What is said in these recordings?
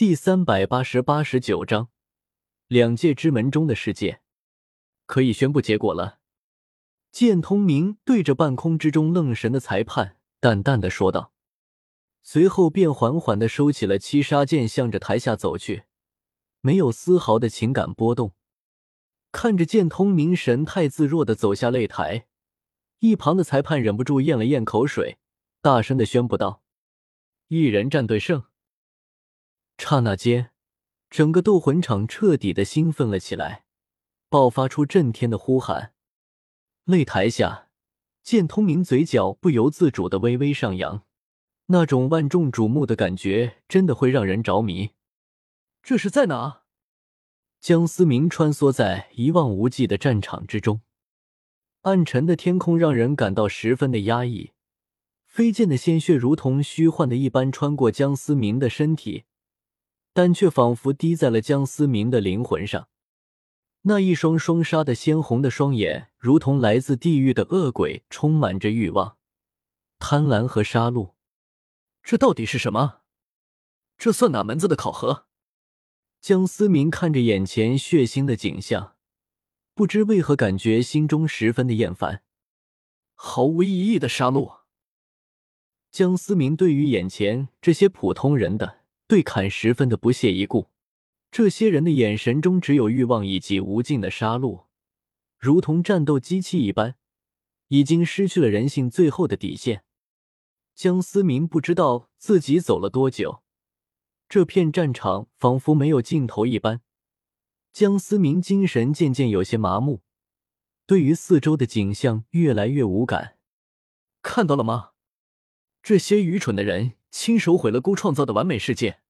第三百八十八十九章，两界之门中的世界，可以宣布结果了。剑通明对着半空之中愣神的裁判淡淡的说道，随后便缓缓的收起了七杀剑，向着台下走去，没有丝毫的情感波动。看着剑通明神态自若的走下擂台，一旁的裁判忍不住咽了咽口水，大声的宣布道：“一人战队胜。”刹那间，整个斗魂场彻底的兴奋了起来，爆发出震天的呼喊。擂台下，见通明嘴角不由自主的微微上扬，那种万众瞩目的感觉真的会让人着迷。这是在哪？江思明穿梭在一望无际的战场之中，暗沉的天空让人感到十分的压抑，飞溅的鲜血如同虚幻的一般穿过江思明的身体。但却仿佛滴在了江思明的灵魂上，那一双双杀的鲜红的双眼，如同来自地狱的恶鬼，充满着欲望、贪婪和杀戮。这到底是什么？这算哪门子的考核？江思明看着眼前血腥的景象，不知为何感觉心中十分的厌烦，毫无意义的杀戮。江思明对于眼前这些普通人的。对砍十分的不屑一顾，这些人的眼神中只有欲望以及无尽的杀戮，如同战斗机器一般，已经失去了人性最后的底线。江思明不知道自己走了多久，这片战场仿佛没有尽头一般。江思明精神渐渐有些麻木，对于四周的景象越来越无感。看到了吗？这些愚蠢的人。亲手毁了孤创造的完美世界。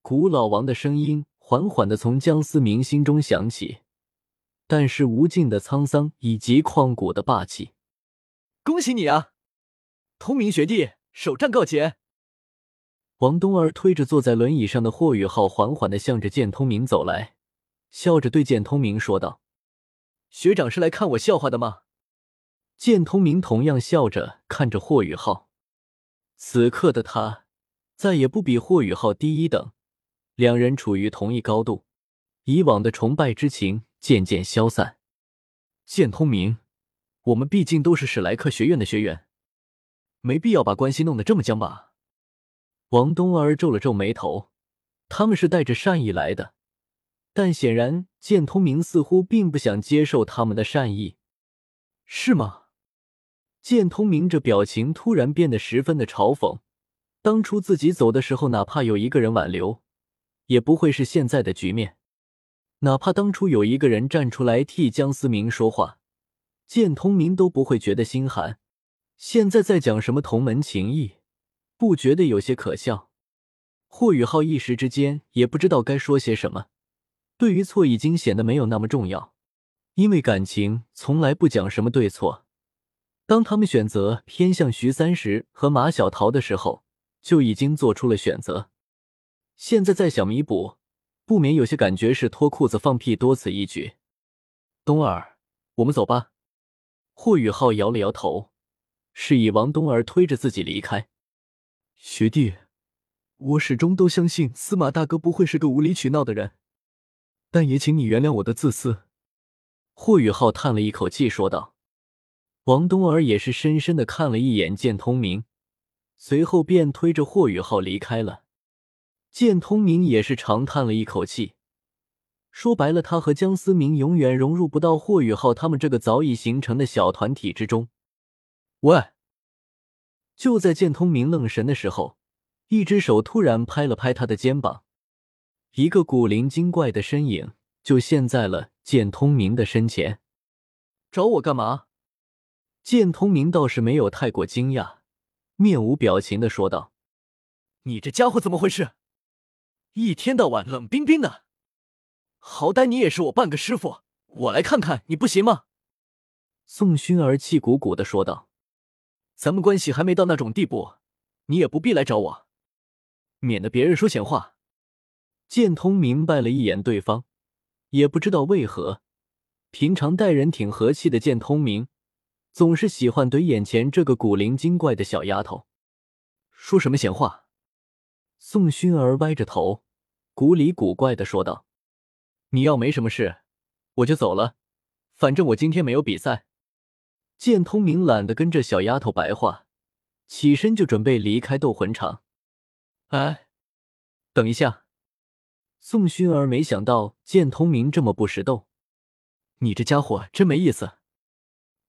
古老王的声音缓缓的从江思明心中响起，但是无尽的沧桑以及旷古的霸气。恭喜你啊，通明学弟，首战告捷。王东儿推着坐在轮椅上的霍雨浩，缓缓的向着剑通明走来，笑着对剑通明说道：“学长是来看我笑话的吗？”剑通明同样笑着看着霍雨浩。此刻的他再也不比霍雨浩低一等，两人处于同一高度，以往的崇拜之情渐渐消散。剑通明，我们毕竟都是史莱克学院的学员，没必要把关系弄得这么僵吧？王冬儿皱了皱眉头，他们是带着善意来的，但显然剑通明似乎并不想接受他们的善意，是吗？见通明这表情突然变得十分的嘲讽。当初自己走的时候，哪怕有一个人挽留，也不会是现在的局面。哪怕当初有一个人站出来替江思明说话，见通明都不会觉得心寒。现在在讲什么同门情谊，不觉得有些可笑？霍雨浩一时之间也不知道该说些什么。对于错已经显得没有那么重要，因为感情从来不讲什么对错。当他们选择偏向徐三石和马小桃的时候，就已经做出了选择。现在再想弥补，不免有些感觉是脱裤子放屁，多此一举。冬儿，我们走吧。霍雨浩摇了摇头，示意王冬儿推着自己离开。学弟，我始终都相信司马大哥不会是个无理取闹的人，但也请你原谅我的自私。霍雨浩叹了一口气，说道。王冬儿也是深深的看了一眼剑通明，随后便推着霍雨浩离开了。剑通明也是长叹了一口气，说白了，他和江思明永远融入不到霍雨浩他们这个早已形成的小团体之中。喂！就在剑通明愣神的时候，一只手突然拍了拍他的肩膀，一个古灵精怪的身影就现在了剑通明的身前。找我干嘛？剑通明倒是没有太过惊讶，面无表情的说道：“你这家伙怎么回事？一天到晚冷冰冰的，好歹你也是我半个师傅，我来看看你不行吗？”宋薰儿气鼓鼓的说道：“咱们关系还没到那种地步，你也不必来找我，免得别人说闲话。”剑通明白了一眼对方，也不知道为何，平常待人挺和气的剑通明。总是喜欢怼眼前这个古灵精怪的小丫头，说什么闲话？宋薰儿歪着头，古里古怪的说道：“你要没什么事，我就走了。反正我今天没有比赛。”剑通明懒得跟这小丫头白话，起身就准备离开斗魂场。哎，等一下！宋薰儿没想到剑通明这么不识逗，你这家伙真没意思。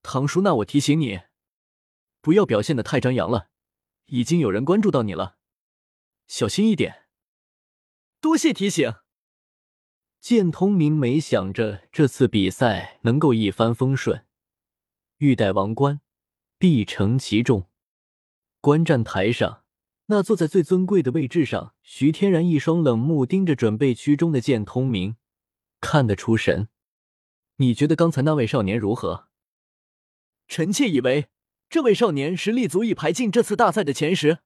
唐叔，那我提醒你，不要表现的太张扬了，已经有人关注到你了。小心一点，多谢提醒。剑通明没想着这次比赛能够一帆风顺，欲戴王冠，必承其重。观战台上，那坐在最尊贵的位置上，徐天然一双冷目盯着准备区中的剑通明，看得出神。你觉得刚才那位少年如何？臣妾以为，这位少年实力足以排进这次大赛的前十。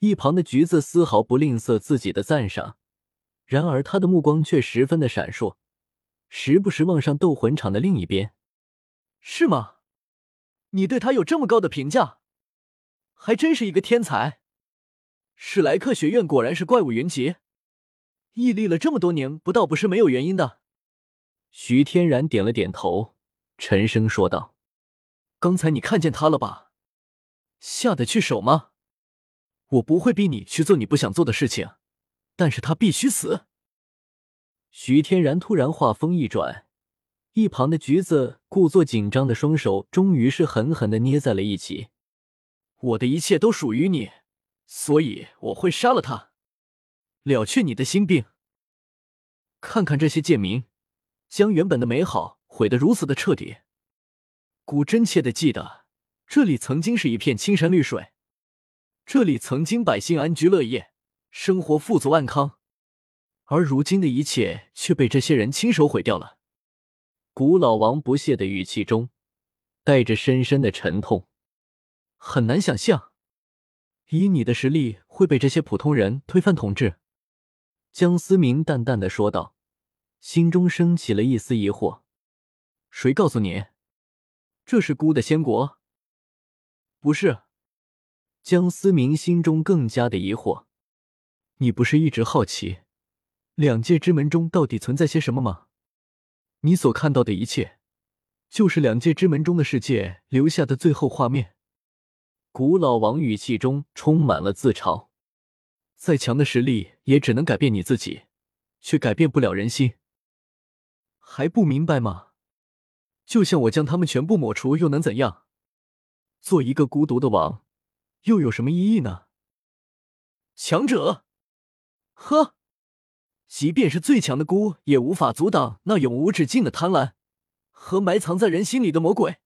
一旁的橘子丝毫不吝啬自己的赞赏，然而他的目光却十分的闪烁，时不时望上斗魂场的另一边。是吗？你对他有这么高的评价，还真是一个天才。史莱克学院果然是怪物云集，屹立了这么多年，不倒不是没有原因的。徐天然点了点头，沉声说道：“刚才你看见他了吧？下得去手吗？”我不会逼你去做你不想做的事情，但是他必须死。徐天然突然话锋一转，一旁的橘子故作紧张的双手终于是狠狠的捏在了一起。我的一切都属于你，所以我会杀了他，了却你的心病。看看这些贱民，将原本的美好毁得如此的彻底。古真切的记得，这里曾经是一片青山绿水。这里曾经百姓安居乐业，生活富足安康，而如今的一切却被这些人亲手毁掉了。古老王不屑的语气中带着深深的沉痛，很难想象，以你的实力会被这些普通人推翻统治。江思明淡淡的说道，心中升起了一丝疑惑：谁告诉你，这是孤的仙国？不是。江思明心中更加的疑惑：“你不是一直好奇两界之门中到底存在些什么吗？你所看到的一切，就是两界之门中的世界留下的最后画面。”古老王语气中充满了自嘲：“再强的实力也只能改变你自己，却改变不了人心。还不明白吗？就像我将他们全部抹除，又能怎样？做一个孤独的王。”又有什么意义呢？强者，呵，即便是最强的孤，也无法阻挡那永无止境的贪婪和埋藏在人心里的魔鬼。